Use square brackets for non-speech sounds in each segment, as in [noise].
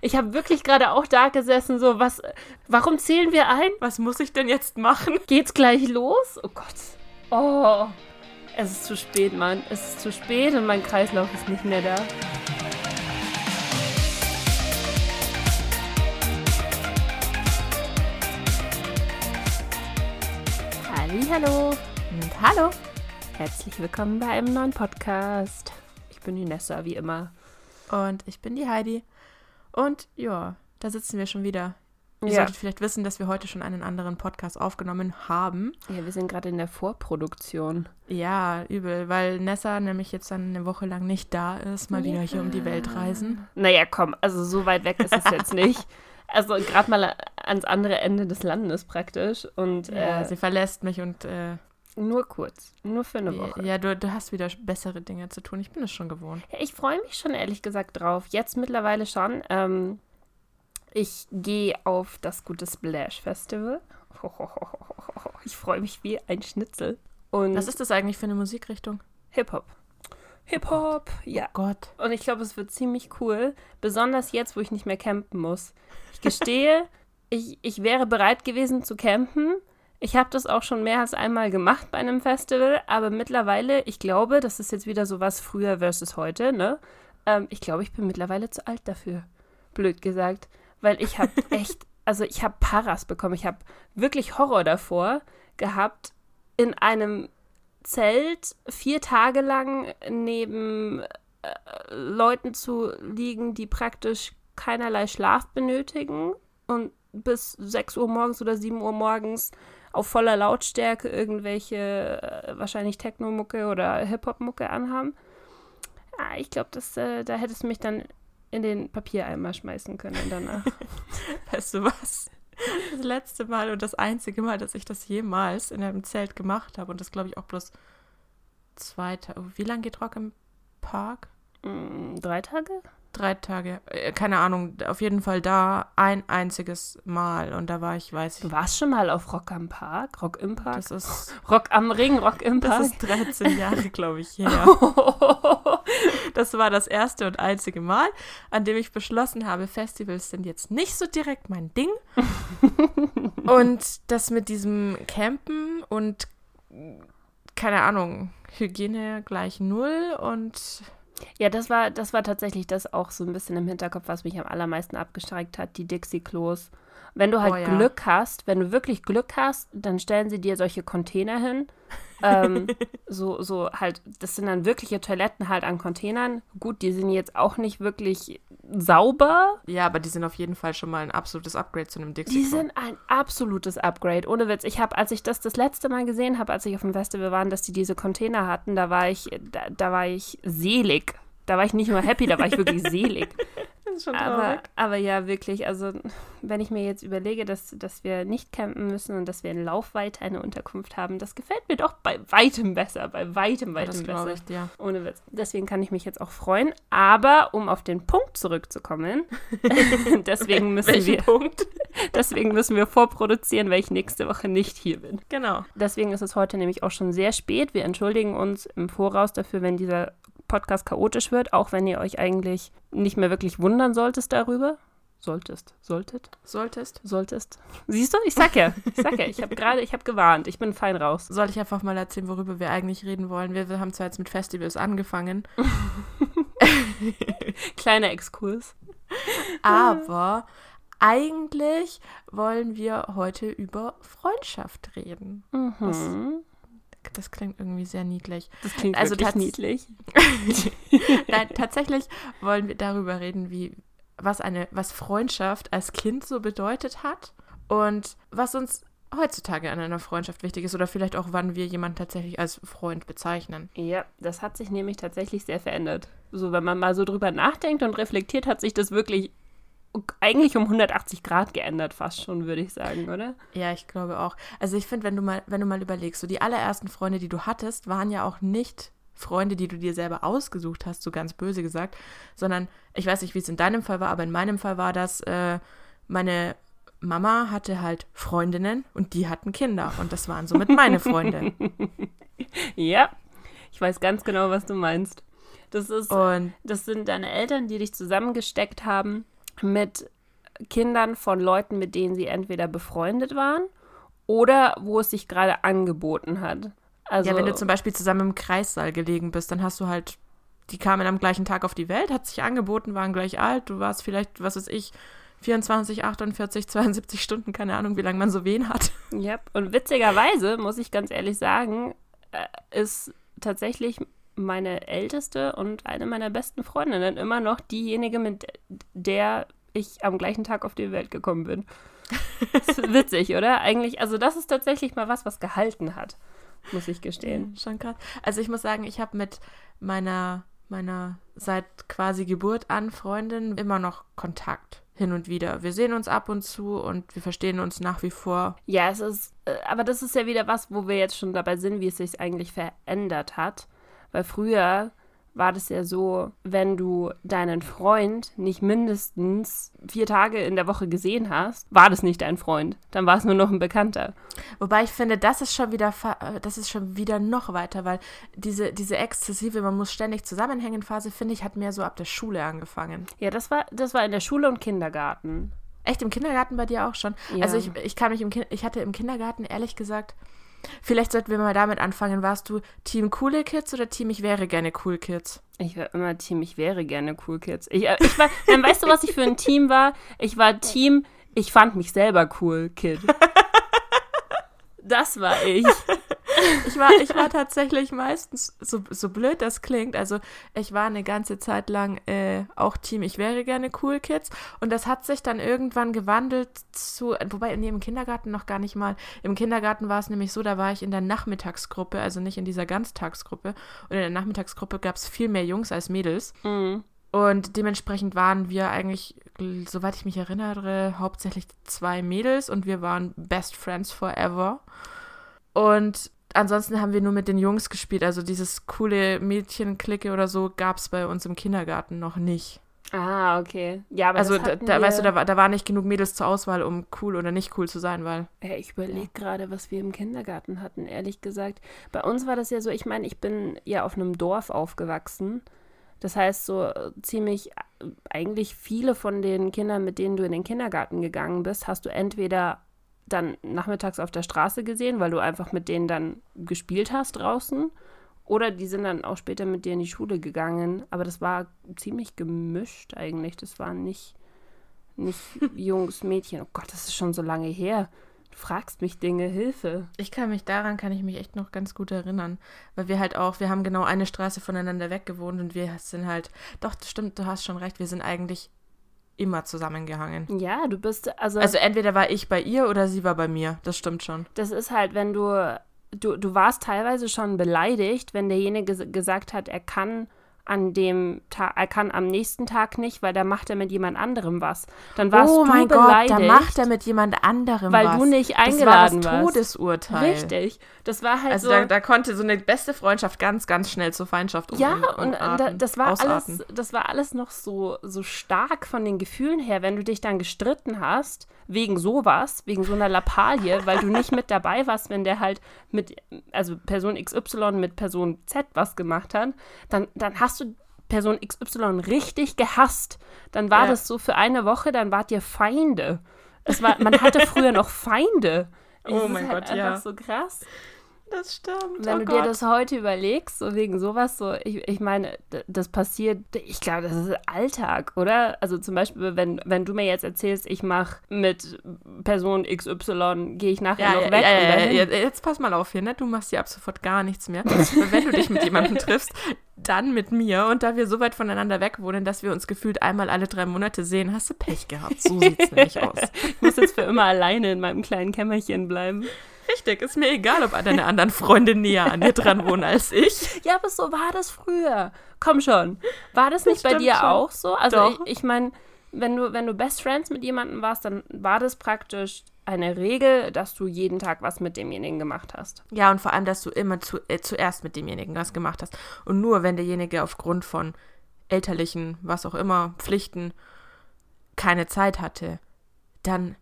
Ich habe wirklich gerade auch da gesessen, so, was, warum zählen wir ein? Was muss ich denn jetzt machen? Geht's gleich los? Oh Gott. Oh. Es ist zu spät, Mann. Es ist zu spät und mein Kreislauf ist nicht mehr da. Hallo und hallo. Herzlich willkommen bei einem neuen Podcast. Ich bin die Nessa, wie immer. Und ich bin die Heidi. Und ja, da sitzen wir schon wieder. Ihr Ja. solltet vielleicht wissen, dass wir heute schon einen anderen Podcast aufgenommen haben. Ja, wir sind gerade in der Vorproduktion. Ja, übel, weil Nessa nämlich jetzt dann eine Woche lang nicht da ist, mal wieder hier um die Welt reisen. Naja, komm, also so weit weg ist es jetzt nicht. [laughs] Also gerade mal ans andere Ende des Landes praktisch. Und Ja, äh, sie verlässt mich und äh, nur kurz, nur für eine Woche. ja, du, du hast wieder bessere Dinge zu tun. Ich bin es schon gewohnt. Ja, ich freue mich schon ehrlich gesagt drauf. Jetzt mittlerweile schon. Ähm, ich gehe auf das gute Splash Festival. [laughs] Ich freue mich wie ein Schnitzel. Und Was ist das eigentlich für eine Musikrichtung? Hip-Hop. Hip-Hop, ja. Gott. Und ich glaube, es wird ziemlich cool. Besonders jetzt, wo ich nicht mehr campen muss. Ich gestehe, [laughs] ich, ich wäre bereit gewesen zu campen. Ich habe das auch schon mehr als einmal gemacht bei einem Festival, aber mittlerweile, ich glaube, das ist jetzt wieder so was früher versus heute, ne? Ähm, ich glaube, ich bin mittlerweile zu alt dafür. Blöd gesagt. Weil ich habe [laughs] echt, also ich habe Paras bekommen. Ich habe wirklich Horror davor gehabt, in einem Zelt vier Tage lang neben äh, Leuten zu liegen, die praktisch keinerlei Schlaf benötigen und bis 6 Uhr morgens oder 7 Uhr morgens auf voller Lautstärke irgendwelche äh, wahrscheinlich Techno-Mucke oder Hip-Hop-Mucke anhaben. Ah, ich glaube, äh, da hättest du mich dann in den Papiereimer schmeißen können danach. [laughs] Weißt du was? Das letzte Mal und das einzige Mal, dass ich das jemals in einem Zelt gemacht habe und das glaube ich auch bloß zwei Tage. Wie lange geht Rock im Park? Mm, drei Tage? Drei Tage. Äh, Keine Ahnung. Auf jeden Fall da ein einziges Mal und da war ich, weiß ich. Du warst schon mal auf Rock am Park? Rock im Park? Das ist, [laughs] Rock am Ring, Rock im das Park? ist 13 Jahre, glaube ich, her. [laughs] Das war das erste und einzige Mal, an dem ich beschlossen habe, Festivals sind jetzt nicht so direkt mein Ding. [laughs] und das mit diesem Campen und keine Ahnung, Hygiene gleich null und Ja, das war, das war tatsächlich das auch so ein bisschen im Hinterkopf, was mich am allermeisten abgeschreckt hat, die Dixie-Klos. Wenn du halt Oh ja. Glück hast, wenn du wirklich Glück hast, dann stellen sie dir solche Container hin. ähm, [laughs] so, so halt, das sind dann wirkliche Toiletten halt an Containern. Gut, die sind jetzt auch nicht wirklich sauber. ja, aber die sind auf jeden Fall schon mal ein absolutes Upgrade zu einem Dixie. Die sind ein absolutes Upgrade, ohne Witz. Ich habe, als ich das das letzte Mal gesehen habe, als ich auf dem Festival war, dass die diese Container hatten, da war ich, da, da war ich selig. Da war ich nicht nur happy, da war ich wirklich [laughs] selig. Das ist schon Aber, aber ja, wirklich, also wenn ich mir jetzt überlege, dass, dass wir nicht campen müssen und dass wir in Laufweite eine Unterkunft haben, das gefällt mir doch bei weitem besser, bei weitem, weitem das besser. ich dir. Ohne Witz. Deswegen kann ich mich jetzt auch freuen. Aber um auf den Punkt zurückzukommen, [laughs] [laughs] deswegen müssen Welchen wir, Punkt? [laughs] deswegen müssen wir vorproduzieren, weil ich nächste Woche nicht hier bin. Genau. Deswegen ist es heute nämlich auch schon sehr spät. Wir entschuldigen uns im Voraus dafür, wenn dieser Podcast chaotisch wird, auch wenn ihr euch eigentlich nicht mehr wirklich wundern solltest darüber. Solltest, solltet, Solltest. solltest. Siehst du? Ich sag ja, ich sag ja, ich habe gerade, ich habe gewarnt, ich bin fein raus. Soll ich einfach mal erzählen, worüber wir eigentlich reden wollen? Wir, wir haben zwar jetzt mit Festivals angefangen, [laughs] Kleiner Exkurs. aber eigentlich wollen wir heute über Freundschaft reden. Mhm. Das klingt irgendwie sehr niedlich. Das klingt Also wirklich niedlich. [laughs] Nein, tatsächlich wollen wir darüber reden, wie was eine was Freundschaft als Kind so bedeutet hat und was uns heutzutage an einer Freundschaft wichtig ist oder vielleicht auch wann wir jemanden tatsächlich als Freund bezeichnen. Ja, das hat sich nämlich tatsächlich sehr verändert. So, wenn man mal so drüber nachdenkt und reflektiert, hat sich das wirklich eigentlich um 180 Grad geändert, fast schon, würde ich sagen, oder? Ja, ich glaube auch. Also ich finde, wenn du mal, wenn du mal überlegst, so die allerersten Freunde, die du hattest, waren ja auch nicht Freunde, die du dir selber ausgesucht hast, so ganz böse gesagt, sondern ich weiß nicht, wie es in deinem Fall war, aber in meinem Fall war das, äh, meine Mama hatte halt Freundinnen und die hatten Kinder und das waren somit meine Freunde. [laughs] Ja, ich weiß ganz genau, was du meinst. Das ist, Und das sind deine Eltern, die dich zusammengesteckt haben. Mit Kindern von Leuten, mit denen sie entweder befreundet waren oder wo es sich gerade angeboten hat. Also, ja, wenn du zum Beispiel zusammen im Kreissaal gelegen bist, dann hast du halt, die kamen am gleichen Tag auf die Welt, hat sich angeboten, waren gleich alt, du warst vielleicht, was weiß ich, 24, 48, 72 Stunden, keine Ahnung, wie lange man so wen hat. Ja, und witzigerweise, muss ich ganz ehrlich sagen, äh, ist tatsächlich meine älteste und eine meiner besten Freundinnen immer noch diejenige, mit der ich am gleichen Tag auf die Welt gekommen bin. [laughs] Witzig, oder? Eigentlich, also das ist tatsächlich mal was, was gehalten hat, muss ich gestehen. Schon krass. Also ich muss sagen, ich habe mit meiner, meiner seit quasi Geburt an Freundin immer noch Kontakt hin und wieder. Wir sehen uns ab und zu und wir verstehen uns nach wie vor. Ja, es ist, äh, aber das ist ja wieder was, wo wir jetzt schon dabei sind, wie es sich eigentlich verändert hat. Weil früher war das ja so, wenn du deinen Freund nicht mindestens vier Tage in der Woche gesehen hast, war das nicht dein Freund. Dann war es nur noch ein Bekannter. Wobei ich finde, das ist schon wieder, äh, das ist schon wieder noch weiter, weil diese, diese exzessive, man muss ständig zusammenhängen Phase, finde ich, hat mehr so ab der Schule angefangen. Ja, das war, das war in der Schule und Kindergarten. Echt im Kindergarten bei dir auch schon? Ja. Also ich, ich kann mich im ich hatte im Kindergarten ehrlich gesagt Vielleicht sollten wir mal damit anfangen. Warst du Team Coole Kids oder Team Ich wäre gerne Cool Kids? Ich war immer Team Ich wäre gerne Cool Kids. Ich, äh, ich war, dann weißt du, was ich für ein Team war? Ich war Team Ich fand mich selber cool Kid. [laughs] Das war ich. Ich, war, ich war tatsächlich meistens, so, so blöd das klingt, also ich war eine ganze Zeit lang äh, auch Team Ich wäre gerne Cool Kids und das hat sich dann irgendwann gewandelt zu, wobei nee, im Kindergarten noch gar nicht mal. Im Kindergarten war es nämlich so, da war ich in der Nachmittagsgruppe, also nicht in dieser Ganztagsgruppe. Und in der Nachmittagsgruppe gab es viel mehr Jungs als Mädels. Mhm. Und dementsprechend waren wir eigentlich, soweit ich mich erinnere, hauptsächlich zwei Mädels und wir waren Best Friends Forever. Und ansonsten haben wir nur mit den Jungs gespielt. Also dieses coole Mädchenklicke oder so gab es bei uns im Kindergarten noch nicht. Ah, okay. Ja, aber also da, da weißt du, da war, da war nicht genug Mädels zur Auswahl, um cool oder nicht cool zu sein, weil. Ja, ich überlege ja. gerade, was wir im Kindergarten hatten, ehrlich gesagt. Bei uns war das ja so, ich meine, ich bin ja auf einem Dorf aufgewachsen. Das heißt, so äh, ziemlich äh, eigentlich viele von den Kindern, mit denen du in den Kindergarten gegangen bist, hast du entweder dann nachmittags auf der Straße gesehen, weil du einfach mit denen dann gespielt hast draußen. Oder die sind dann auch später mit dir in die Schule gegangen. Aber das war ziemlich gemischt eigentlich. Das waren nicht, nicht [laughs] Jungs, Mädchen. Oh Gott, das ist schon so lange her. Du fragst mich Dinge, Hilfe. Ich kann mich daran, kann ich mich echt noch ganz gut erinnern. Weil wir halt auch, wir haben genau eine Straße voneinander weg gewohnt und wir sind halt, doch, das stimmt, du hast schon recht, wir sind eigentlich immer zusammengehangen. Ja, du bist, also. Also entweder war ich bei ihr oder sie war bei mir, das stimmt schon. Das ist halt, wenn du, du, du warst teilweise schon beleidigt, wenn derjenige gesagt hat, er kann an dem Tag, er kann am nächsten Tag nicht, weil da macht er mit jemand anderem was. Dann warst oh du mein beleidigt, Gott, da macht er mit jemand anderem weil was. Weil du nicht eingeladen das war das Todesurteil. Richtig. Das war halt also so. Da, da, konnte so eine beste Freundschaft ganz, ganz schnell zur Feindschaft um, Ja, und, und da, das war alles, das war alles noch so, so stark von den Gefühlen her, wenn du dich dann gestritten hast wegen sowas, wegen so einer Lappalie, weil du nicht mit dabei warst, wenn der halt mit, also Person XY mit Person Z was gemacht hat, dann, dann hast du Person XY richtig gehasst. Dann war ja. das so für eine Woche, dann wart ihr Feinde. Es war, man hatte früher noch Feinde. [laughs] Oh mein halt Gott, ja. so krass. Das stimmt. Wenn oh du Gott. dir das heute überlegst, so wegen sowas, so, ich, ich meine, das passiert, ich glaube, das ist Alltag, oder? Also zum Beispiel, wenn, wenn du mir jetzt erzählst, ich mache mit Person XY, gehe ich nachher ja, noch ja, weg. Ja, ja, ja, jetzt pass mal auf hier, ne? Du machst hier ab sofort gar nichts mehr. wenn du dich mit jemandem [laughs] triffst, dann mit mir. Und da wir so weit voneinander weg wohnen, dass wir uns gefühlt einmal alle drei Monate sehen, hast du Pech gehabt. So sieht es [laughs] nämlich aus. ich muss jetzt für immer alleine in meinem kleinen Kämmerchen bleiben. Richtig, ist mir egal, ob deine anderen Freunde näher an dir dran wohnen als ich. [laughs] Ja, aber so war das früher. Komm schon. War das nicht das bei dir schon. auch so? Also Doch. ich, ich meine, wenn du, wenn du Best Friends mit jemandem warst, dann war das praktisch eine Regel, dass du jeden Tag was mit demjenigen gemacht hast. Ja, und vor allem, dass du immer zu, äh, zuerst mit demjenigen was gemacht hast. Und nur wenn derjenige aufgrund von elterlichen, was auch immer, Pflichten keine Zeit hatte, dann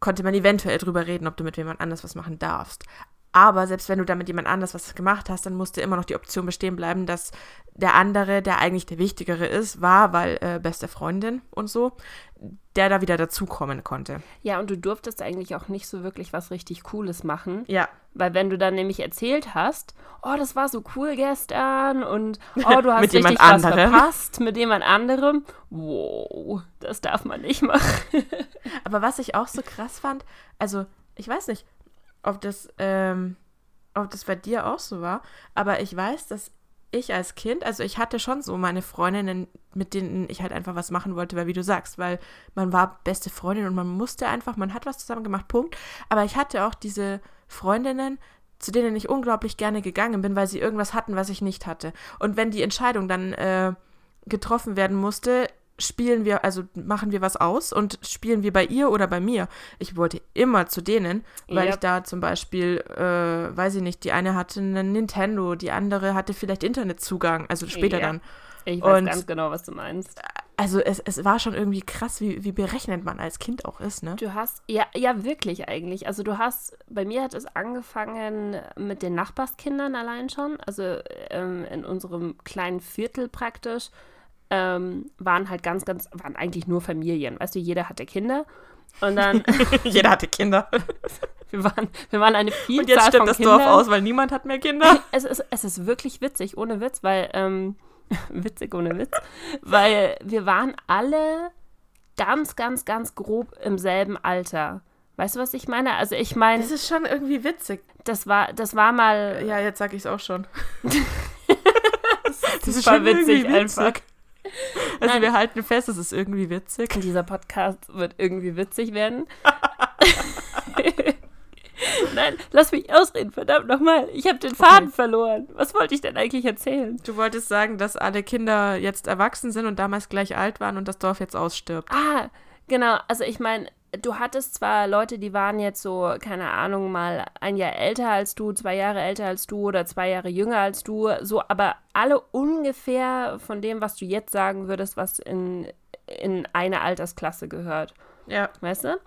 konnte man eventuell drüber reden, ob du mit jemand anders was machen darfst. Aber selbst wenn du da mit jemand anders was gemacht hast, dann musste immer noch die Option bestehen bleiben, dass der andere, der eigentlich der Wichtigere ist, war, weil äh, beste Freundin und so, der da wieder dazukommen konnte. Ja, und du durftest eigentlich auch nicht so wirklich was richtig Cooles machen. Ja. Weil wenn du dann nämlich erzählt hast, oh, das war so cool gestern und [laughs] oh, du hast Mit richtig was anderem. verpasst mit jemand anderem. Wow, das darf man nicht [laughs] machen. Aber was ich auch so krass fand, also ich weiß nicht, ob das, ähm, ob das bei dir auch so war, aber ich weiß, dass ich als Kind, also ich hatte schon so meine Freundinnen, mit denen ich halt einfach was machen wollte, weil wie du sagst, weil man war beste Freundin und man musste einfach, man hat was zusammen gemacht, Punkt. Aber ich hatte auch diese Freundinnen, zu denen ich unglaublich gerne gegangen bin, weil sie irgendwas hatten, was ich nicht hatte. Und wenn die Entscheidung dann äh, getroffen werden musste, spielen wir, also machen wir was aus und spielen wir bei ihr oder bei mir. Ich wollte immer zu denen, weil Ja. ich da zum Beispiel, äh, weiß ich nicht, die eine hatte einen Nintendo, die andere hatte vielleicht Internetzugang, also später Ja. dann. Ich weiß Und- ganz genau, was du meinst. Also es, es war schon irgendwie krass, wie, wie berechnend man als Kind auch ist, ne? Du hast, ja, ja, wirklich eigentlich. Also du hast, bei mir hat es angefangen mit den Nachbarskindern allein schon. Also ähm, in unserem kleinen Viertel praktisch ähm, waren halt ganz, ganz, waren eigentlich nur Familien. Weißt du, jeder hatte Kinder. Und dann, [laughs] [laughs] Jeder hatte Kinder. wir waren, wir waren eine Vielzahl Und jetzt stimmt von das Kindern. Dorf aus, weil niemand hat mehr Kinder. [laughs] Es ist, es ist wirklich witzig, ohne Witz, weil, ähm, witzig ohne Witz, weil wir waren alle ganz, ganz, ganz grob im selben Alter. Weißt du, was ich meine? Also ich meine, Das ist schon irgendwie witzig. das war, das war mal Ja, jetzt sag ich's auch schon. das ist super witzig einfach. [laughs] Also Nein. wir halten fest, es ist irgendwie witzig. [laughs] Dieser Podcast wird irgendwie witzig werden. [laughs] Nein, lass mich ausreden, verdammt nochmal. Ich habe den Faden verloren. Was wollte ich denn eigentlich erzählen? Du wolltest sagen, dass alle Kinder jetzt erwachsen sind und damals gleich alt waren und das Dorf jetzt ausstirbt. Ah, genau. Also ich meine, du hattest zwar Leute, die waren jetzt so, keine Ahnung, mal ein Jahr älter als du, zwei Jahre älter als du oder zwei Jahre jünger als du, so, aber alle ungefähr von dem, was du jetzt sagen würdest, was in, in eine Altersklasse gehört. Ja. Weißt du?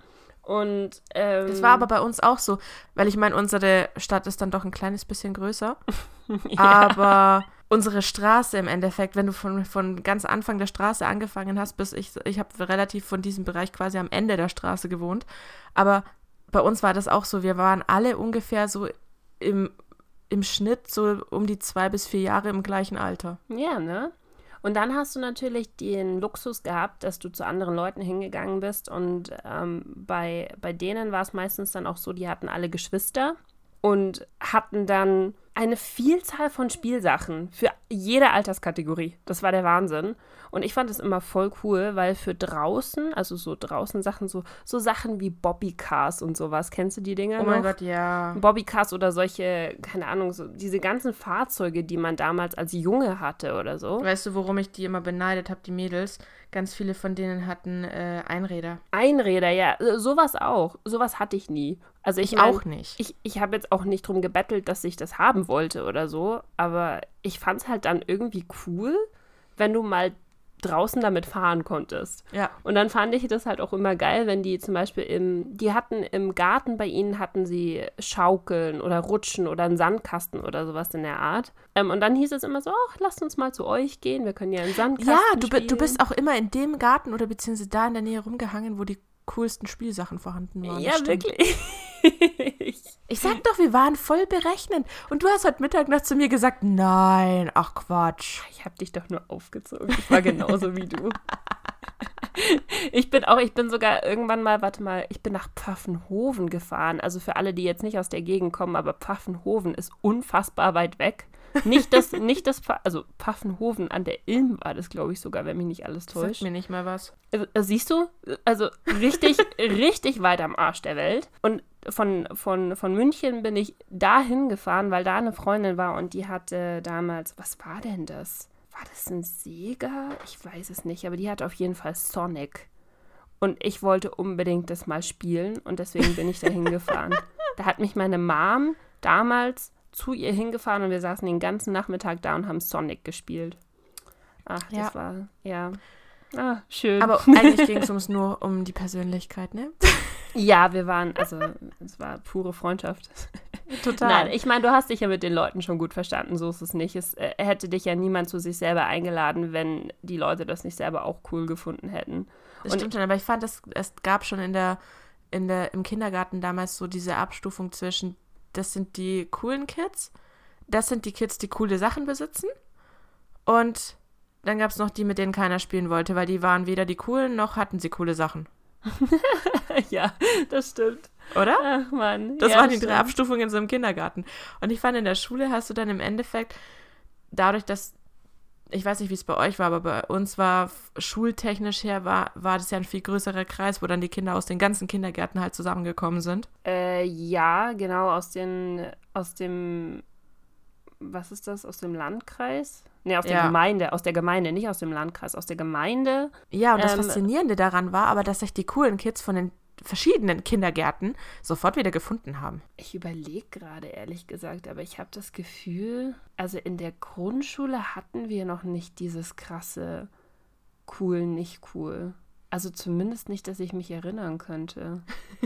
Und ähm, Das war aber bei uns auch so, weil ich meine, unsere Stadt ist dann doch ein kleines bisschen größer. [laughs] ja. Aber unsere Straße im Endeffekt, wenn du von, von ganz Anfang der Straße angefangen hast, bis ich, ich habe relativ von diesem Bereich quasi am Ende der Straße gewohnt. Aber bei uns war das auch so, wir waren alle ungefähr so im, im Schnitt so um die zwei bis vier Jahre im gleichen Alter. Ja, ne? Und dann hast du natürlich den Luxus gehabt, dass du zu anderen Leuten hingegangen bist. Und ähm, bei, bei denen war es meistens dann auch so, die hatten alle Geschwister und hatten dann eine Vielzahl von Spielsachen für jede Alterskategorie. Das war der Wahnsinn. Und ich fand es immer voll cool, weil für draußen, also so draußen Sachen, so, so Sachen wie Bobbycars und sowas, kennst du die Dinger Oh mein noch? Gott, ja. Bobbycars oder solche, keine Ahnung, so diese ganzen Fahrzeuge, die man damals als Junge hatte oder so. Weißt du, worum ich die immer beneidet habe, die Mädels? Ganz viele von denen hatten äh, Einräder. Einräder, ja, äh, sowas auch. Sowas hatte ich nie. Also ich, Ich mein, auch nicht. Ich, ich habe jetzt auch nicht drum gebettelt, dass ich das haben wollte oder so, aber ich fand es halt dann irgendwie cool, wenn du mal draußen damit fahren konntest. Ja. Und dann fand ich das halt auch immer geil, wenn die zum Beispiel im, die hatten im Garten bei ihnen hatten sie Schaukeln oder Rutschen oder einen Sandkasten oder sowas in der Art. Ähm, und dann hieß es immer so, ach, lasst uns mal zu euch gehen, wir können ja einen Sandkasten Ja, du, du bist auch immer in dem Garten oder beziehungsweise da in der Nähe rumgehangen, wo die coolsten Spielsachen vorhanden waren. Ja, wirklich. [laughs] Ich sag doch, wir waren voll berechnend. Und du hast heute Mittag noch zu mir gesagt, nein, ach Quatsch. Ich habe dich doch nur aufgezogen. Ich war genauso wie du. [laughs] Ich bin auch, ich bin sogar irgendwann mal, warte mal, ich bin nach Pfaffenhofen gefahren. Also für alle, die jetzt nicht aus der Gegend kommen, aber Pfaffenhofen ist unfassbar weit weg. Nicht das, nicht das, also Pfaffenhofen an der Ilm war das, glaube ich, sogar, wenn mich nicht alles täuscht. mir nicht mal was. Äh, Siehst du? Also richtig, [laughs] richtig weit am Arsch der Welt. Und von, von, von München bin ich dahin gefahren, weil da eine Freundin war und die hatte damals, was war denn das? War das ein Sega? Ich weiß es nicht, aber die hatte auf jeden Fall Sonic. Und ich wollte unbedingt das mal spielen und deswegen bin ich dahin [laughs] gefahren. Da hat mich meine Mom damals zu ihr hingefahren und wir saßen den ganzen Nachmittag da und haben Sonic gespielt. Ach, das Ja. war, ja. Ah, schön. Aber [laughs] eigentlich ging es uns nur um die Persönlichkeit, ne? Ja, wir waren, also es war pure Freundschaft. [laughs] Total. Nein, ich meine, du hast dich ja mit den Leuten schon gut verstanden, so ist es nicht. Es äh, hätte dich ja niemand zu sich selber eingeladen, wenn die Leute das nicht selber auch cool gefunden hätten. Das Und- stimmt schon, aber ich fand, es, es gab schon in der, in der, im Kindergarten damals so diese Abstufung zwischen, das sind die coolen Kids, das sind die Kids, die coole Sachen besitzen und dann gab es noch die, mit denen keiner spielen wollte, weil die waren weder die coolen noch hatten sie coole Sachen. [laughs] ja, das stimmt. Oder? Ach Mann. Das ja, waren die drei. Abstufungen in so einem Kindergarten. Und ich fand, in der Schule hast du dann im Endeffekt, dadurch, dass, ich weiß nicht, wie es bei euch war, aber bei uns war schultechnisch her, war, war das ja ein viel größerer Kreis, wo dann die Kinder aus den ganzen Kindergärten halt zusammengekommen sind. Äh, ja, genau, aus den, aus dem, was ist das, aus dem Landkreis? Nee, aus der Ja. Gemeinde, aus der Gemeinde, nicht aus dem Landkreis, aus der Gemeinde. Ja, und das Ähm, Faszinierende daran war aber, dass sich die coolen Kids von den verschiedenen Kindergärten sofort wieder gefunden haben. Ich überlege gerade, ehrlich gesagt, aber ich habe das Gefühl, also in der Grundschule hatten wir noch nicht dieses krasse cool, nicht cool. Also zumindest nicht, dass ich mich erinnern könnte.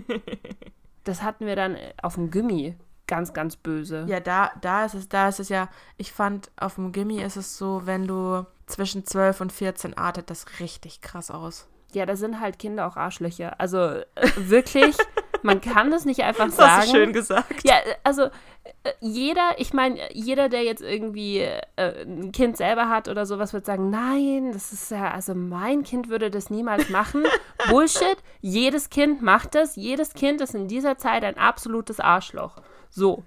[laughs] Das hatten wir dann auf dem Gimmi. Ganz, ganz böse. Ja, da, da ist es, da ist es ja, ich fand, auf dem Gimmi ist es so, wenn du zwischen 12 und 14 artet das richtig krass aus. Ja, da sind halt Kinder auch Arschlöcher. Also äh, wirklich, man kann das nicht einfach [laughs] Das sagen. hast du schön gesagt. Ja, also äh, jeder, ich meine, jeder, der jetzt irgendwie äh, ein Kind selber hat oder sowas, wird sagen, nein, das ist ja, also mein Kind würde das niemals machen. [laughs] Bullshit, jedes Kind macht das, jedes Kind ist in dieser Zeit ein absolutes Arschloch. So.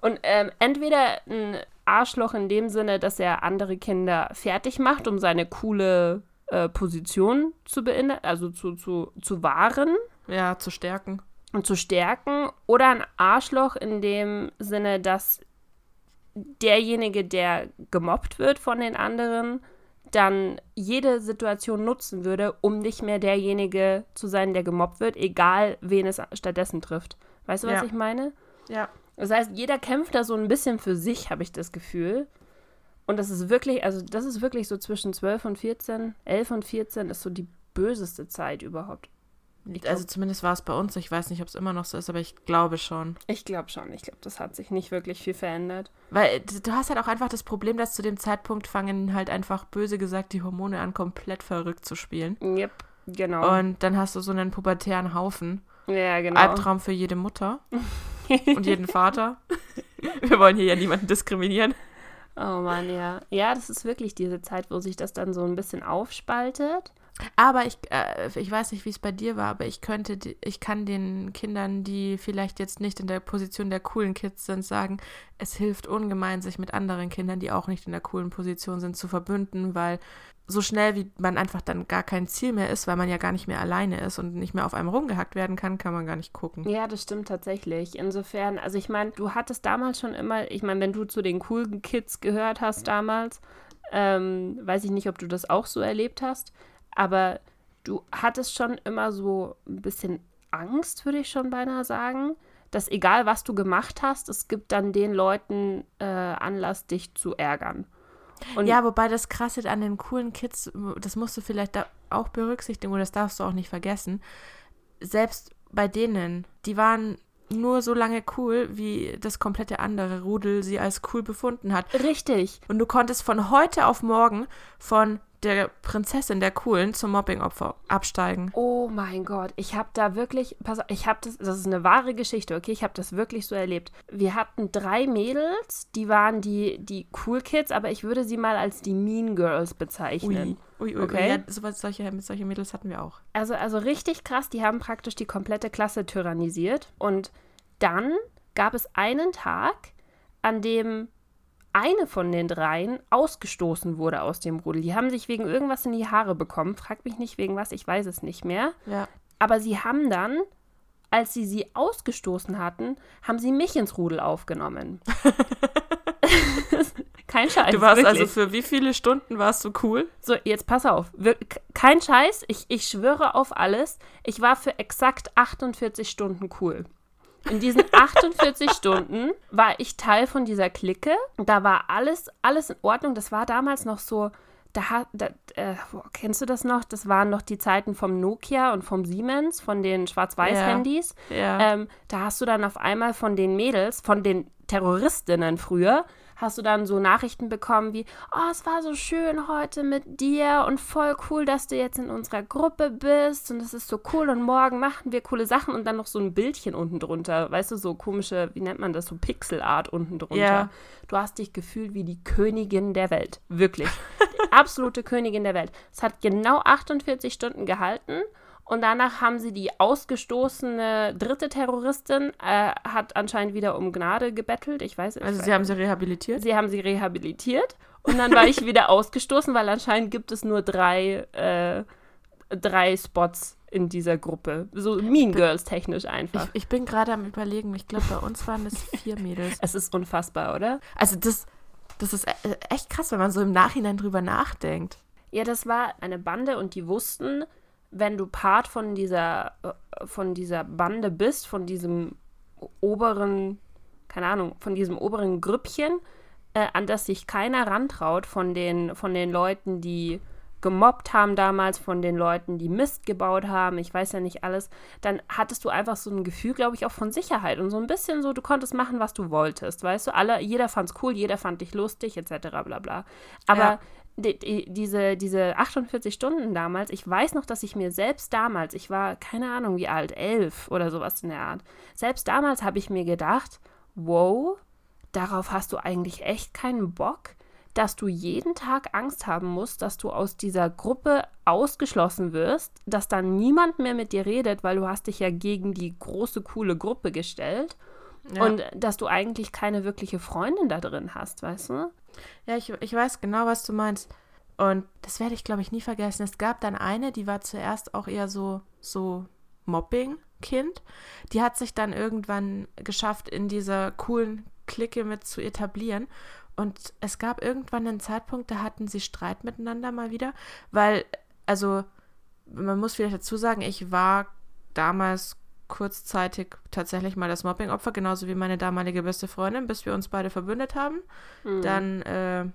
Und ähm, entweder ein Arschloch in dem Sinne, dass er andere Kinder fertig macht, um seine coole äh, Position zu beinhalten, also zu, zu, zu wahren Ja, zu stärken. und zu stärken oder ein Arschloch in dem Sinne, dass derjenige, der gemobbt wird von den anderen, dann jede Situation nutzen würde, um nicht mehr derjenige zu sein, der gemobbt wird, egal wen es stattdessen trifft. Weißt du, was Ja. ich meine? Ja. Das heißt, jeder kämpft da so ein bisschen für sich, habe ich das Gefühl. Und das ist wirklich, also das ist wirklich so zwischen 12 und 14, 11 und 14 ist so die böseste Zeit überhaupt. Ich Also zumindest war es bei uns. Ich weiß nicht, ob es immer noch so ist, aber ich glaube schon. Ich glaube schon. Ich glaube, das hat sich nicht wirklich viel verändert. Weil d- du hast halt auch einfach das Problem, dass zu dem Zeitpunkt fangen halt einfach böse gesagt die Hormone an, komplett verrückt zu spielen. Yep, genau. Und dann hast du so einen pubertären Haufen. ja, genau. Albtraum für jede Mutter [laughs] und jeden Vater. Wir wollen hier ja niemanden diskriminieren. Oh Mann, ja. Ja, das ist wirklich diese Zeit, wo sich das dann so ein bisschen aufspaltet. Aber ich, äh, ich weiß nicht, wie es bei dir war, aber ich könnte, ich kann den Kindern, die vielleicht jetzt nicht in der Position der coolen Kids sind, sagen, es hilft ungemein, sich mit anderen Kindern, die auch nicht in der coolen Position sind, zu verbünden, weil so schnell wie man einfach dann gar kein Ziel mehr ist, weil man ja gar nicht mehr alleine ist und nicht mehr auf einem rumgehackt werden kann, kann man gar nicht gucken. Ja, das stimmt tatsächlich. Insofern, also ich meine, du hattest damals schon immer, ich meine, wenn du zu den coolen Kids gehört hast damals, ähm, weiß ich nicht, ob du das auch so erlebt hast, aber du hattest schon immer so ein bisschen Angst, würde ich schon beinahe sagen, dass egal was du gemacht hast, es gibt dann den Leuten äh, Anlass, dich zu ärgern. Und Ja, wobei das Krasse an den coolen Kids, das musst du vielleicht da auch berücksichtigen oder das darfst du auch nicht vergessen. Selbst bei denen, die waren nur so lange cool, wie das komplette andere Rudel sie als cool befunden hat. richtig. Und du konntest von heute auf morgen von der Prinzessin der Coolen zum Mobbingopfer absteigen. Oh mein Gott, ich habe da wirklich, pass auf, ich habe das, das ist eine wahre Geschichte, okay, ich habe das wirklich so erlebt. Wir hatten drei Mädels, die waren die, die Cool Kids, aber ich würde sie mal als die Mean Girls bezeichnen. ui, ui. Okay. Ja, sowas, solche, mit solchen Mädels hatten wir auch. Also, also richtig krass, die haben praktisch die komplette Klasse tyrannisiert. Und dann gab es einen Tag, an dem eine von den dreien ausgestoßen wurde aus dem Rudel. Die haben sich wegen irgendwas in die Haare bekommen. Frag mich nicht wegen was, ich weiß es nicht mehr. Ja. Aber sie haben dann, als sie sie ausgestoßen hatten, haben sie mich ins Rudel aufgenommen. [laughs] Kein Scheiß. Du warst wirklich. also für wie viele Stunden warst du cool? So, jetzt pass auf. Wir, kein Scheiß, ich, ich schwöre auf alles. Ich war für exakt 48 Stunden cool. In diesen 48 Stunden war ich Teil von dieser Clique. Da war alles, alles in Ordnung. Das war damals noch so da, da äh, kennst du das noch? Das waren noch die Zeiten vom Nokia und vom Siemens, von den Schwarz-Weiß-Handys. Ja. Ja. Ähm, da hast du dann auf einmal von den Mädels, von den Terroristinnen früher, hast du dann so Nachrichten bekommen wie, oh, es war so schön heute mit dir und voll cool, dass du jetzt in unserer Gruppe bist und es ist so cool und morgen machen wir coole Sachen und dann noch so ein Bildchen unten drunter, weißt du, so komische, wie nennt man das, so Pixelart unten drunter. Ja. Du hast dich gefühlt wie die Königin der Welt, wirklich. Die absolute [laughs] Königin der Welt. Es hat genau 48 Stunden gehalten und danach haben sie die ausgestoßene dritte Terroristin, äh, hat anscheinend wieder um Gnade gebettelt. Ich weiß Also ich sie haben sie rehabilitiert? Sie haben sie rehabilitiert und dann war ich [laughs] wieder ausgestoßen, weil anscheinend gibt es nur drei, äh, drei Spots in dieser Gruppe. So Mean Girls technisch einfach. Ich, ich bin gerade am überlegen, ich glaube, bei uns waren es vier Mädels. es ist unfassbar, oder? Also das, das ist e- echt krass, wenn man so im Nachhinein drüber nachdenkt. Ja, das war eine Bande und die wussten, wenn du Part von dieser, äh, von dieser Bande bist, von diesem oberen, keine Ahnung, von diesem oberen Grüppchen, äh, an das sich keiner rantraut, von den, von den Leuten, die gemobbt haben damals, von den Leuten, die Mist gebaut haben, ich weiß ja nicht alles, dann hattest du einfach so ein Gefühl, glaube ich, auch von Sicherheit und so ein bisschen so, du konntest machen, was du wolltest, weißt du, alle, jeder fand's cool, jeder fand dich lustig, etc., bla bla. Aber Ja. Die, die, diese, diese 48 Stunden damals, ich weiß noch, dass ich mir selbst damals, ich war keine Ahnung wie alt, elf oder sowas in der Art, selbst damals habe ich mir gedacht, wow, darauf hast du eigentlich echt keinen Bock, dass du jeden Tag Angst haben musst, dass du aus dieser Gruppe ausgeschlossen wirst, dass dann niemand mehr mit dir redet, weil du hast dich ja gegen die große, coole Gruppe gestellt Ja. und dass du eigentlich keine wirkliche Freundin da drin hast, weißt du? Ja, ich, ich weiß genau, was du meinst. Und das werde ich, glaube ich, nie vergessen. Es gab dann eine, die war zuerst auch eher so, so Mobbing-Kind. Die hat sich dann irgendwann geschafft, in dieser coolen Clique mit zu etablieren. Und es gab irgendwann einen Zeitpunkt, da hatten sie Streit miteinander mal wieder, weil, also, man muss vielleicht dazu sagen, ich war damals kurzzeitig tatsächlich mal das Mobbing-Opfer, genauso wie meine damalige beste Freundin, bis wir uns beide verbündet haben. Dann äh,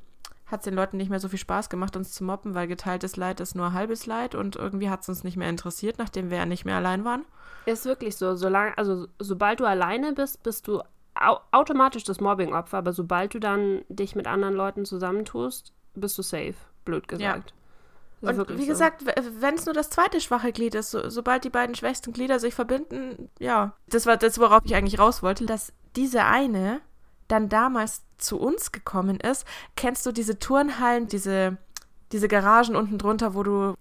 hat es den Leuten nicht mehr so viel Spaß gemacht, uns zu mobben, weil geteiltes Leid ist nur halbes Leid und irgendwie hat es uns nicht mehr interessiert, nachdem wir ja nicht mehr allein waren. Ist wirklich so. Solange, also sobald du alleine bist, bist du au automatisch das Mobbing-Opfer, aber sobald du dann dich mit anderen Leuten zusammentust, bist du safe, blöd gesagt. Ist Und wie so. gesagt, wenn es nur das zweite schwache Glied ist, so, sobald die beiden schwächsten Glieder sich verbinden, ja, das war das, worauf ich eigentlich raus wollte, dass diese eine dann damals zu uns gekommen ist. Kennst du diese Turnhallen, diese, diese Garagen unten drunter, wo du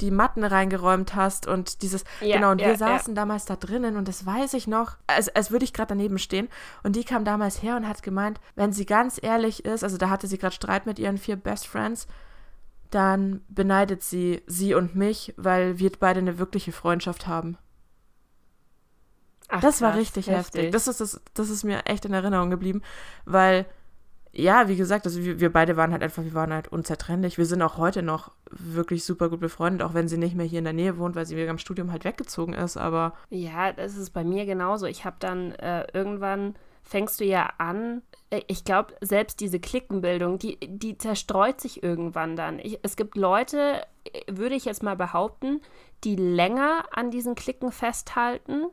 die Matten reingeräumt hast und dieses, Ja, genau, und ja, wir saßen damals da drinnen und das weiß ich noch, als, als würde ich gerade daneben stehen und die kam damals her und hat gemeint, wenn sie ganz ehrlich ist, also da hatte sie gerade Streit mit ihren vier Best Friends, dann beneidet sie sie und mich, weil wir beide eine wirkliche Freundschaft haben. Ach, Das war krass, richtig heftig. Das ist, das, das ist mir echt in Erinnerung geblieben, weil, ja, wie gesagt, also wir, wir beide waren halt einfach, wir waren halt unzertrennlich. Wir sind auch heute noch wirklich super gut befreundet, auch wenn sie nicht mehr hier in der Nähe wohnt, weil sie wegen am Studium halt weggezogen ist, aber Ja, das ist bei mir genauso. Ich habe dann äh, irgendwann fängst du ja an, äh, ich glaube, selbst diese Klickenbildung, die, die zerstreut sich irgendwann dann. Ich, es gibt Leute, äh, würde ich jetzt mal behaupten, die länger an diesen Klicken festhalten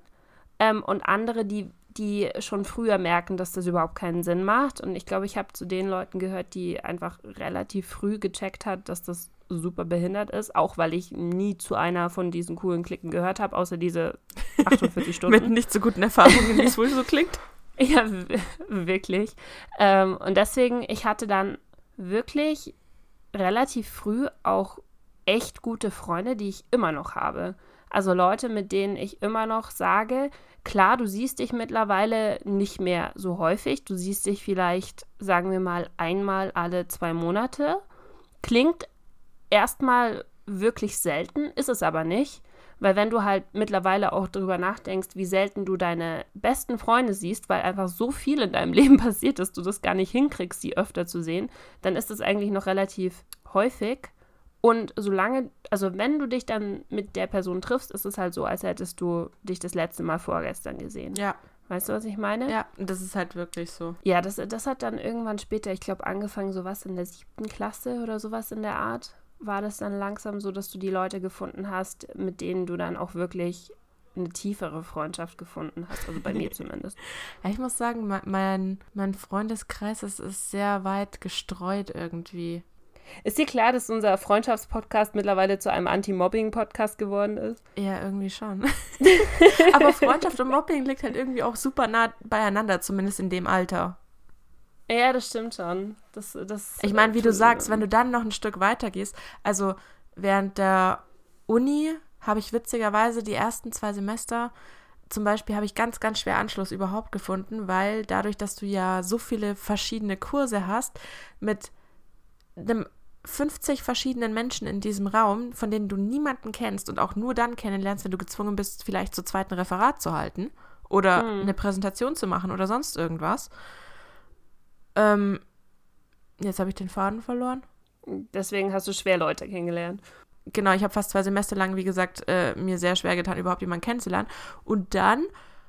ähm, und andere, die, die schon früher merken, dass das überhaupt keinen Sinn macht. Und ich glaube, ich habe zu den Leuten gehört, die einfach relativ früh gecheckt hat, dass das super behindert ist, auch weil ich nie zu einer von diesen coolen Klicken gehört habe, außer diese [laughs] 48 Stunden. mit nicht so guten Erfahrungen, wie es wohl so klingt. [laughs] Ja, wirklich. Ähm, und deswegen, ich hatte dann wirklich relativ früh auch echt gute Freunde, die ich immer noch habe. Also Leute, mit denen ich immer noch sage, klar, du siehst dich mittlerweile nicht mehr so häufig. Du siehst dich vielleicht, sagen wir mal, einmal alle zwei Monate. Klingt erstmal wirklich selten, ist es aber nicht. Weil wenn du halt mittlerweile auch drüber nachdenkst, wie selten du deine besten Freunde siehst, weil einfach so viel in deinem [laughs] Leben passiert, dass du das gar nicht hinkriegst, sie öfter zu sehen, dann ist es eigentlich noch relativ häufig. Und solange, also wenn du dich dann mit der Person triffst, ist es halt so, als hättest du dich das letzte Mal vorgestern gesehen. Ja. Weißt du, was ich meine? Ja, das ist halt wirklich so. Ja, das, das hat dann irgendwann später, ich glaube, angefangen, sowas in der siebten Klasse oder sowas in der Art. War das dann langsam so, dass du die Leute gefunden hast, mit denen du dann auch wirklich eine tiefere Freundschaft gefunden hast, also bei mir zumindest. Ich muss sagen, mein, mein Freundeskreis ist, ist sehr weit gestreut irgendwie. Ist dir klar, dass unser Freundschaftspodcast mittlerweile zu einem Anti-Mobbing-Podcast geworden ist? Ja, irgendwie schon. [laughs] Aber Freundschaft und Mobbing liegt halt irgendwie auch super nah beieinander, zumindest in dem Alter. Ja, das stimmt schon. Das, das, ich meine, wie du sagst, wenn du dann noch ein Stück weiter gehst, also während der Uni habe ich witzigerweise die ersten zwei Semester zum Beispiel habe ich ganz, ganz schwer Anschluss überhaupt gefunden, weil dadurch, dass du ja so viele verschiedene Kurse hast, mit einem 50 verschiedenen Menschen in diesem Raum, von denen du niemanden kennst und auch nur dann kennenlernst, wenn du gezwungen bist, vielleicht zu zweiten Referat zu halten oder hm. eine Präsentation zu machen oder sonst irgendwas. Ähm, jetzt habe ich den Faden verloren. Deswegen hast du schwer Leute kennengelernt. Genau, ich habe fast zwei Semester lang, wie gesagt, äh, mir sehr schwer getan, überhaupt jemanden kennenzulernen. Und dann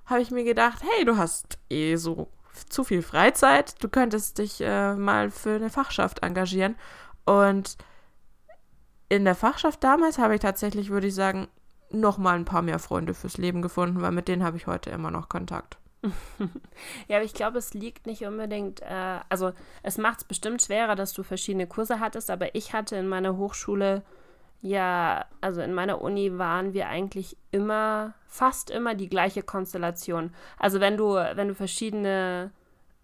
habe ich mir gedacht, hey, du hast eh so zu viel Freizeit, du könntest dich äh, mal für eine Fachschaft engagieren. Und in der Fachschaft damals habe ich tatsächlich, würde ich sagen, noch mal ein paar mehr Freunde fürs Leben gefunden, weil mit denen habe ich heute immer noch Kontakt. [laughs] ja, aber ich glaube, es liegt nicht unbedingt, äh, also es macht es bestimmt schwerer, dass du verschiedene Kurse hattest, aber ich hatte in meiner Hochschule ja, also in meiner Uni waren wir eigentlich immer, fast immer die gleiche Konstellation. Also wenn du, wenn du verschiedene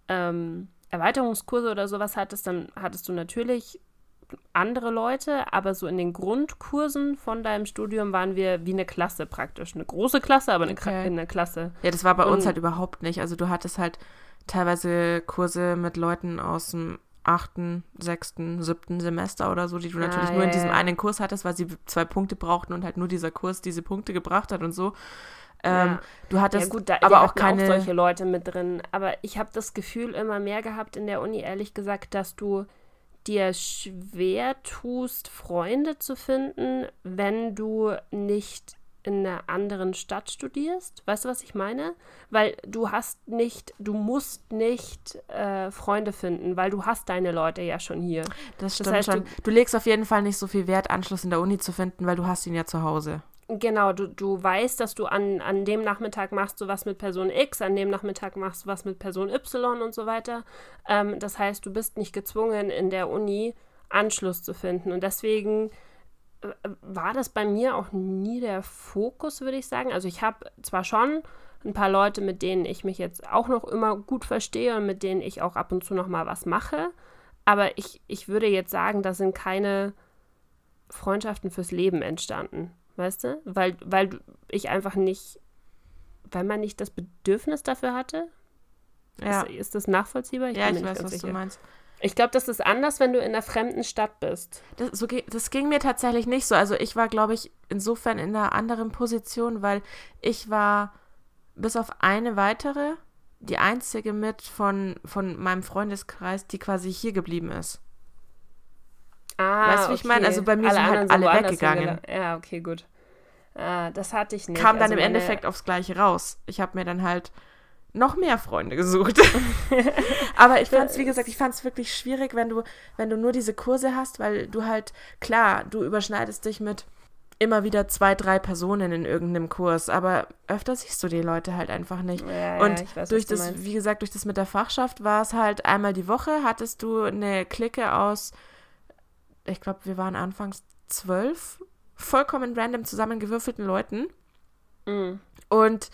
ähm, Erweiterungskurse oder sowas hattest, dann hattest du natürlich andere Leute, aber so in den Grundkursen von deinem Studium waren wir wie eine Klasse praktisch. Eine große Klasse, aber eine, okay. eine Klasse. Ja, das war bei Und, uns halt überhaupt nicht. Also du hattest halt teilweise Kurse mit Leuten aus dem achten, sechsten, siebten Semester oder so, die du natürlich ah, nur ja, in diesem ja. einen Kurs hattest, weil sie zwei Punkte brauchten und halt nur dieser Kurs diese Punkte gebracht hat und so. Ähm, ja. Du hattest ja, gut, da, aber auch keine auch solche Leute mit drin. Aber ich habe das Gefühl immer mehr gehabt in der Uni, ehrlich gesagt, dass du dir schwer tust, Freunde zu finden, wenn du nicht in einer anderen Stadt studierst. Weißt du, was ich meine? Weil du hast nicht, du musst nicht äh, Freunde finden, weil du hast deine Leute ja schon hier. Das stimmt das heißt, schon. Du, du legst auf jeden Fall nicht so viel Wert, Anschluss in der Uni zu finden, weil du hast ihn ja zu Hause. Genau, du, du weißt, dass du an, an dem Nachmittag machst du was mit Person X, an dem Nachmittag machst du was mit Person Y und so weiter. Ähm, das heißt, du bist nicht gezwungen, in der Uni Anschluss zu finden. Und deswegen war das bei mir auch nie der Fokus, würde ich sagen. Also ich habe zwar schon ein paar Leute, mit denen ich mich jetzt auch noch immer gut verstehe und mit denen ich auch ab und zu noch mal was mache, aber ich, ich würde jetzt sagen, da sind keine Freundschaften fürs Leben entstanden, weißt du? Weil, weil ich einfach nicht, weil man nicht das Bedürfnis dafür hatte. Ja. Ist, ist das nachvollziehbar? Ich ja, ich weiß, was sicher. du meinst. Ich glaube, das ist anders, wenn du in einer fremden Stadt bist. Das, so, das ging mir tatsächlich nicht so. Also ich war, glaube ich, insofern in einer anderen Position, weil ich war bis auf eine weitere die einzige mit von, von meinem Freundeskreis, die quasi hier geblieben ist. Ah, weißt du, wie okay. ich meine? Also bei mir alle sind halt alle weggegangen. Ja, okay, gut. Ah, das hatte ich nicht. Kam dann also im Endeffekt aufs Gleiche raus. Ich habe mir dann halt noch mehr Freunde gesucht. [laughs] Aber ich fand es, wie gesagt, ich fand es wirklich schwierig, wenn du, wenn du nur diese Kurse hast, weil du halt, klar, du überschneidest dich mit immer wieder zwei, drei Personen in irgendeinem Kurs, aber öfter siehst du die Leute halt einfach nicht. Ja, und ja, weiß, durch das, wie gesagt, durch das mit der Fachschaft war es halt einmal die Woche, hattest du eine Clique aus, ich glaube, wir waren anfangs zwölf, vollkommen random zusammengewürfelten Leuten. Mhm. Und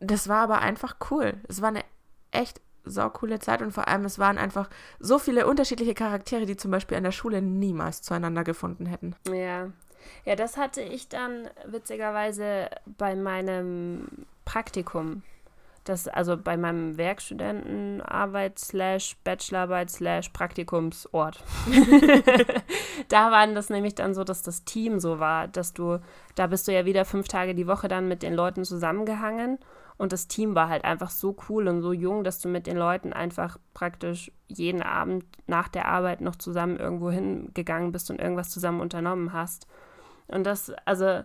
das war aber einfach cool. Es war eine echt saukoole Zeit und vor allem es waren einfach so viele unterschiedliche Charaktere, die zum Beispiel an der Schule niemals zueinander gefunden hätten. Ja. Ja, das hatte ich dann witzigerweise bei meinem Praktikum. Das, also bei meinem Werkstudentenarbeit slash Bachelorarbeit slash Praktikumsort. [laughs] da waren das nämlich dann so, dass das Team so war, dass du, da bist du ja wieder fünf Tage die Woche dann mit den Leuten zusammengehangen und das Team war halt einfach so cool und so jung, dass du mit den Leuten einfach praktisch jeden Abend nach der Arbeit noch zusammen irgendwo hingegangen bist und irgendwas zusammen unternommen hast. Und das, also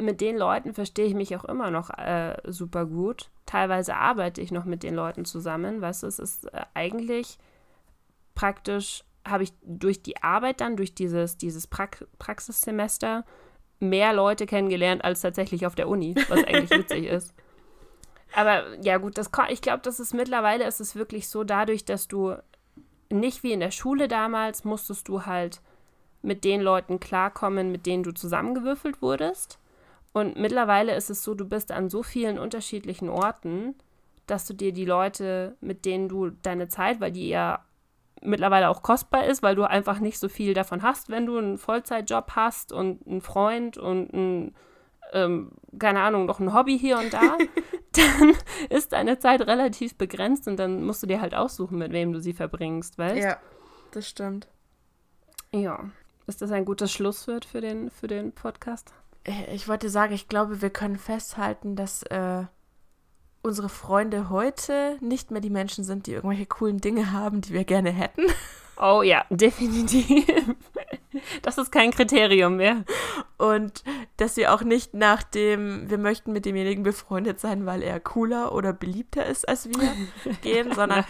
mit den Leuten verstehe ich mich auch immer noch äh, super gut. Teilweise arbeite ich noch mit den Leuten zusammen. Weißt du, es ist äh, eigentlich praktisch, habe ich durch die Arbeit dann, durch dieses, dieses Prax Praxissemester, mehr Leute kennengelernt als tatsächlich auf der Uni, was eigentlich witzig [laughs] ist. Aber ja gut, das, ich glaube, das ist mittlerweile ist es wirklich so dadurch, dass du nicht wie in der Schule damals musstest du halt mit den Leuten klarkommen, mit denen du zusammengewürfelt wurdest. Und mittlerweile ist es so, du bist an so vielen unterschiedlichen Orten, dass du dir die Leute, mit denen du deine Zeit, weil die ja mittlerweile auch kostbar ist, weil du einfach nicht so viel davon hast, wenn du einen Vollzeitjob hast und einen Freund und ein, ähm, keine Ahnung, noch ein Hobby hier und da, [laughs] dann ist deine Zeit relativ begrenzt und dann musst du dir halt aussuchen, mit wem du sie verbringst, weißt? Ja, das stimmt. Ja. Ist das ein gutes Schlusswort für den, für den Podcast? Äh, Ich wollte sagen, ich glaube, wir können festhalten, dass äh, unsere Freunde heute nicht mehr die Menschen sind, die irgendwelche coolen Dinge haben, die wir gerne hätten. [laughs] Oh ja, definitiv. [laughs] Das ist kein Kriterium mehr. Und dass sie auch nicht nach dem, wir möchten mit demjenigen befreundet sein, weil er cooler oder beliebter ist als wir, [laughs] gehen, sondern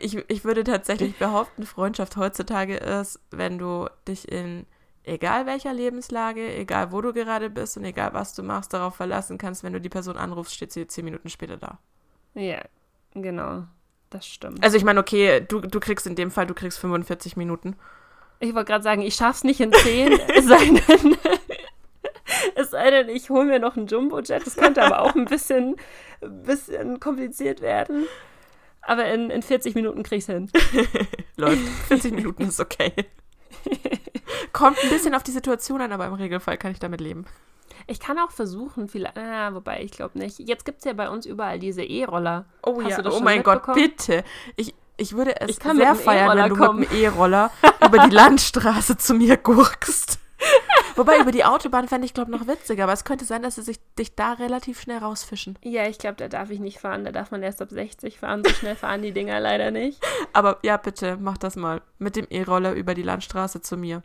ich, ich würde tatsächlich behaupten, Freundschaft heutzutage ist, wenn du dich in egal welcher Lebenslage, egal wo du gerade bist und egal was du machst, darauf verlassen kannst, wenn du die Person anrufst, steht sie zehn Minuten später da. Ja, genau. Das stimmt. Also ich meine, okay, du, du kriegst in dem Fall, du kriegst 45 Minuten. Ich wollte gerade sagen, ich schaff's nicht in 10, [laughs] es sei denn, [laughs] es sei denn, ich hole mir noch einen Jumbo-Jet. Das könnte aber auch ein bisschen, bisschen kompliziert werden. Aber in, in 40 Minuten krieg ich's hin. [laughs] Läuft. 40 Minuten ist okay. Kommt ein bisschen auf die Situation an, aber im Regelfall kann ich damit leben. Ich kann auch versuchen, vielleicht, ah, wobei ich glaube nicht. Jetzt gibt's ja bei uns überall diese E-Roller. Oh Hast ja, oh mein Gott, bitte. Ich, ich würde es Ich kann sehr feiern, wenn E-Roller du kommen. mit dem E-Roller [laughs] über die Landstraße zu mir gurkst. Wobei, über die Autobahn fände ich, glaube ich, noch witziger, aber es könnte sein, dass sie sich, dich da relativ schnell rausfischen. Ja, ich glaube, da darf ich nicht fahren. Da darf man erst ab 60 fahren. So schnell fahren die Dinger leider nicht. Aber ja, bitte, mach das mal. Mit dem E-Roller über die Landstraße zu mir.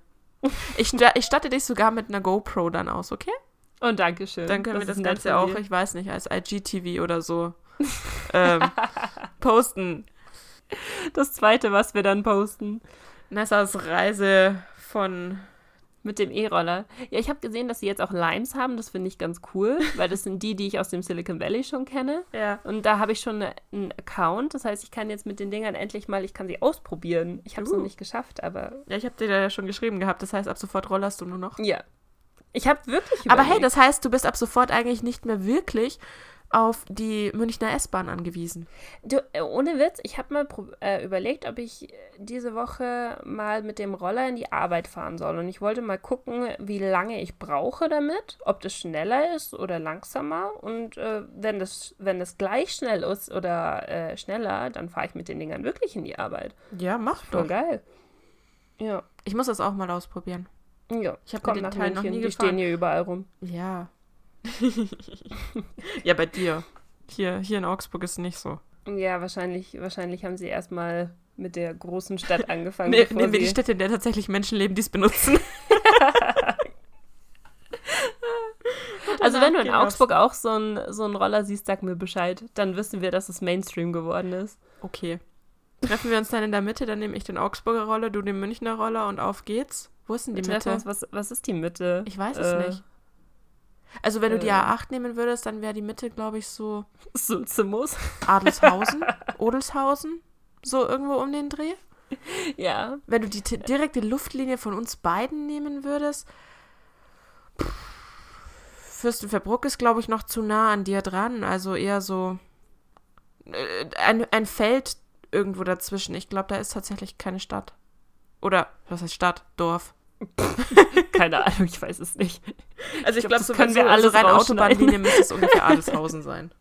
Ich, ich statte dich sogar mit einer GoPro dann aus, okay? Und Dankeschön. Dann können wir das ist nett Ganze auch, ich weiß nicht, als IGTV oder so ähm, [laughs] posten. Das zweite, was wir dann posten. Nessas Reise von. Mit dem E-Roller. Ja, ich habe gesehen, dass sie jetzt auch Limes haben. Das finde ich ganz cool, [laughs] weil das sind die, die ich aus dem Silicon Valley schon kenne. Ja. Und da habe ich schon eine, einen Account. Das heißt, ich kann jetzt mit den Dingern endlich mal, ich kann sie ausprobieren. Ich habe es Uh. noch nicht geschafft, aber Ja, ich habe dir da ja schon geschrieben gehabt. Das heißt, ab sofort rollerst du nur noch. ja. Ich habe wirklich Aber hey, überlegt. das heißt, du bist ab sofort eigentlich nicht mehr wirklich auf die Münchner S-Bahn angewiesen. Du, äh, ohne Witz, ich habe mal äh, überlegt, ob ich äh, diese Woche mal mit dem Roller in die Arbeit fahren soll. Und ich wollte mal gucken, wie lange ich brauche damit, ob das schneller ist oder langsamer. Und äh, wenn, das, wenn das gleich schnell ist oder äh, schneller, dann fahre ich mit den Dingern wirklich in die Arbeit. Ja, mach Voll geil. Ja. Ich muss das auch mal ausprobieren. Ja, Ich hab komm mit den nach Teilen noch München, nie die gefahren. stehen hier überall rum. Ja. [laughs] ja, bei dir. Hier, hier in Augsburg ist es nicht so. Ja, wahrscheinlich, wahrscheinlich haben sie erstmal mit der großen Stadt angefangen. Bevor nehmen wir die Städte, in der tatsächlich Menschen leben, die es benutzen. [laughs] Also wenn du in Augsburg auch so einen so einen Roller siehst, sag mir Bescheid. Dann wissen wir, dass es Mainstream geworden ist. Okay. Treffen wir uns dann in der Mitte, dann nehme ich den Augsburger Roller, du den Münchner Roller und auf geht's. Wo ist denn die Mitte? uns, was, was ist die Mitte? Ich weiß es Äh, nicht. Also wenn du die äh. A8 nehmen würdest, dann wäre die Mitte, glaube ich, so Sulzimus. Adelshausen, [laughs] Odelshausen, so irgendwo um den Dreh. Ja. Wenn du die direkte Luftlinie von uns beiden nehmen würdest, pff, Fürstenfeldbruck ist, glaube ich, noch zu nah an dir dran. Also eher so äh, ein, ein Feld irgendwo dazwischen. Ich glaube, da ist tatsächlich keine Stadt. Oder, was heißt Stadt? Dorf. [laughs] Keine Ahnung, ich weiß es nicht. Also Ich glaub, das können wir so- so rein. Autobahnlinie müsste es ungefähr [laughs] Adelshausen sein.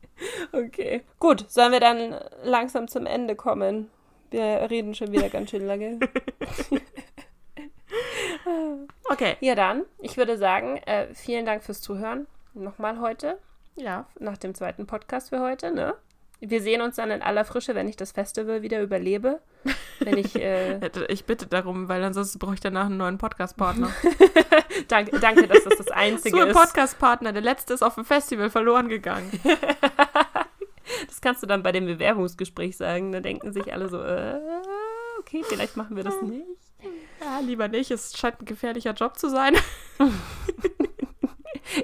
Okay. Gut, sollen wir dann langsam zum Ende kommen? Wir reden schon wieder ganz schön lange. [laughs] Okay. Ja, dann, ich würde sagen, äh, vielen Dank fürs Zuhören. Nochmal heute, Ja. nach dem zweiten Podcast für heute, ne? Wir sehen uns dann in aller Frische, wenn ich das Festival wieder überlebe. Wenn ich, äh, [laughs] ich bitte darum, weil ansonsten brauche ich danach einen neuen Podcast-Partner. [laughs] danke, danke, dass das das Einzige so ein ist. Podcast-Partner, der letzte ist auf dem Festival verloren gegangen. [laughs] Das kannst du dann bei dem Bewerbungsgespräch sagen. Da denken sich alle so, äh, okay, vielleicht machen wir das nicht. Ja, lieber nicht. Es scheint ein gefährlicher Job zu sein.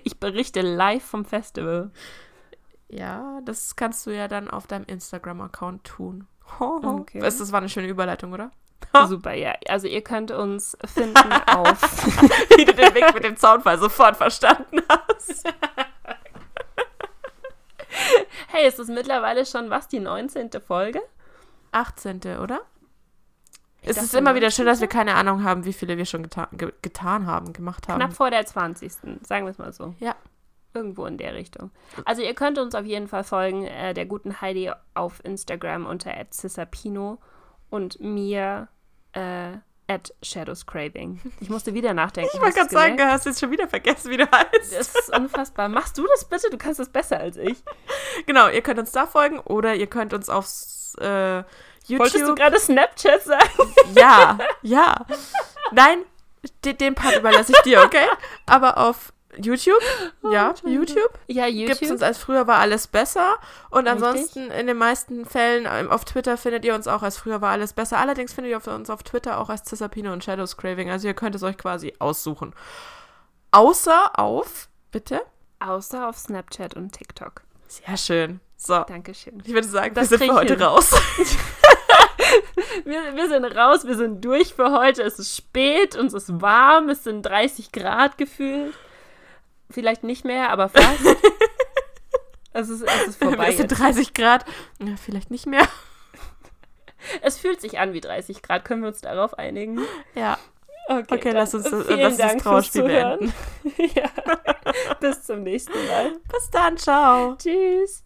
Ich berichte live vom Festival. Ja, das kannst du ja dann auf deinem Instagram-Account tun. [laughs] Okay. Das, das war eine schöne Überleitung, oder? Super, ja. Also ihr könnt uns finden [laughs] auf. [laughs] Wie du den Weg mit dem Zaunfall sofort verstanden hast. hey, ist es mittlerweile schon was, die 19. Folge? 18. oder? Ich es ist immer wieder 19.. schön, dass wir keine Ahnung haben, wie viele wir schon geta ge getan haben, gemacht haben. Knapp vor der 20. Sagen wir es mal so. Ja. Irgendwo in der Richtung. Also ihr könnt uns auf jeden Fall folgen, äh, der guten Heidi auf Instagram unter @cissapino und mir äh, at shadowscraving. Ich musste wieder nachdenken. Ich wollte gerade sagen, du hast jetzt schon wieder vergessen, wie du heißt. Das ist unfassbar. Machst du das bitte? Du kannst das besser als ich. Genau, ihr könnt uns da folgen oder ihr könnt uns auf äh, YouTube. Wolltest du gerade Snapchat sagen? Ja, ja. Nein, den Part überlasse ich dir, okay? Aber auf YouTube, ja, YouTube, Ja, gibt es YouTube. uns als früher war alles besser. Und Richtig. ansonsten in den meisten Fällen ähm, auf Twitter findet ihr uns auch als früher war alles besser. Allerdings findet ihr uns auf Twitter auch als Cisapino und Shadows Craving. Also ihr könnt es euch quasi aussuchen. Außer auf, bitte? Außer auf Snapchat und TikTok. Sehr schön. So, Dankeschön. ich würde sagen, Das wir sind für heute hin. raus. [laughs] Wir, wir sind raus, wir sind durch für heute. Es ist spät, uns ist warm, es sind 30 Grad gefühlt. Vielleicht nicht mehr, aber fast. [laughs] es, ist, es ist vorbei. es sind Jetzt. 30 Grad. Ja, vielleicht nicht mehr. Es fühlt sich an wie 30 Grad. Können wir uns darauf einigen? Ja. Okay, Okay, lass uns das- vielen lass das Dank fürs Trauerspiel Zuhören. [laughs] ja. Bis zum nächsten Mal. Bis dann, ciao. Tschüss.